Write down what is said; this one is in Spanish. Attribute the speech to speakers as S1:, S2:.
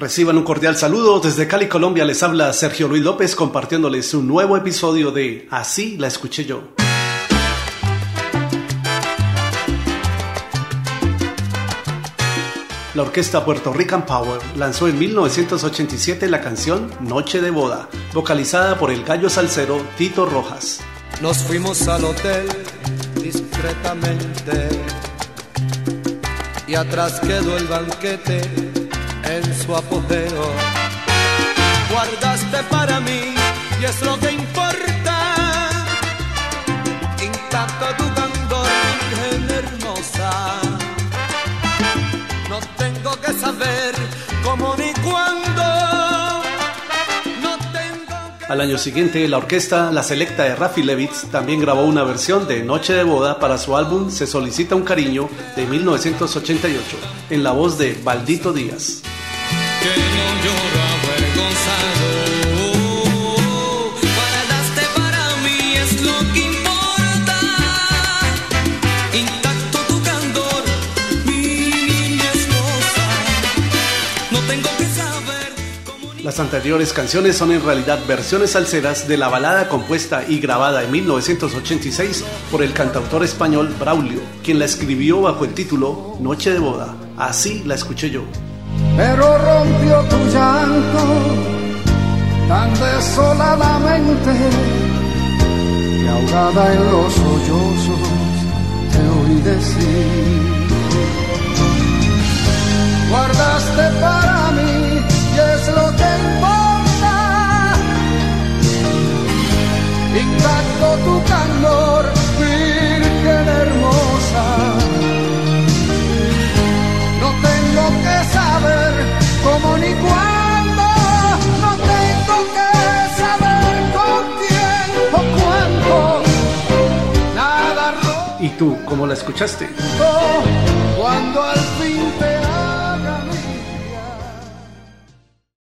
S1: Reciban un cordial saludo. Desde Cali, Colombia, les habla Sergio Luis López compartiéndoles un nuevo episodio de Así la escuché yo. La orquesta Puerto Rican Power lanzó en 1987 la canción Noche de Boda, vocalizada por el gallo salsero Tito Rojas.
S2: Nos fuimos al hotel discretamente y atrás quedó el banquete en su apogeo. Guardaste para mí y es lo que importa. Intacto tu candor, virgen hermosa. No tengo que saber cómo ni cuándo. No tengo que
S1: Al año siguiente, la orquesta La Selecta de Rafi Levitz también grabó una versión de Noche de Boda para su álbum Se Solicita un Cariño de 1988, en la voz de Baldito Díaz. Las anteriores canciones son en realidad versiones salseras de la balada compuesta y grabada en 1986 por el cantautor español Braulio, quien la escribió bajo el título Noche de Boda. Así la escuché yo.
S3: Pero rompió tu llanto tan desoladamente que ahogada en los sollozos te oí decir guardaste para mí y es lo que importa intacto tu candor
S1: tú cómo la escuchaste?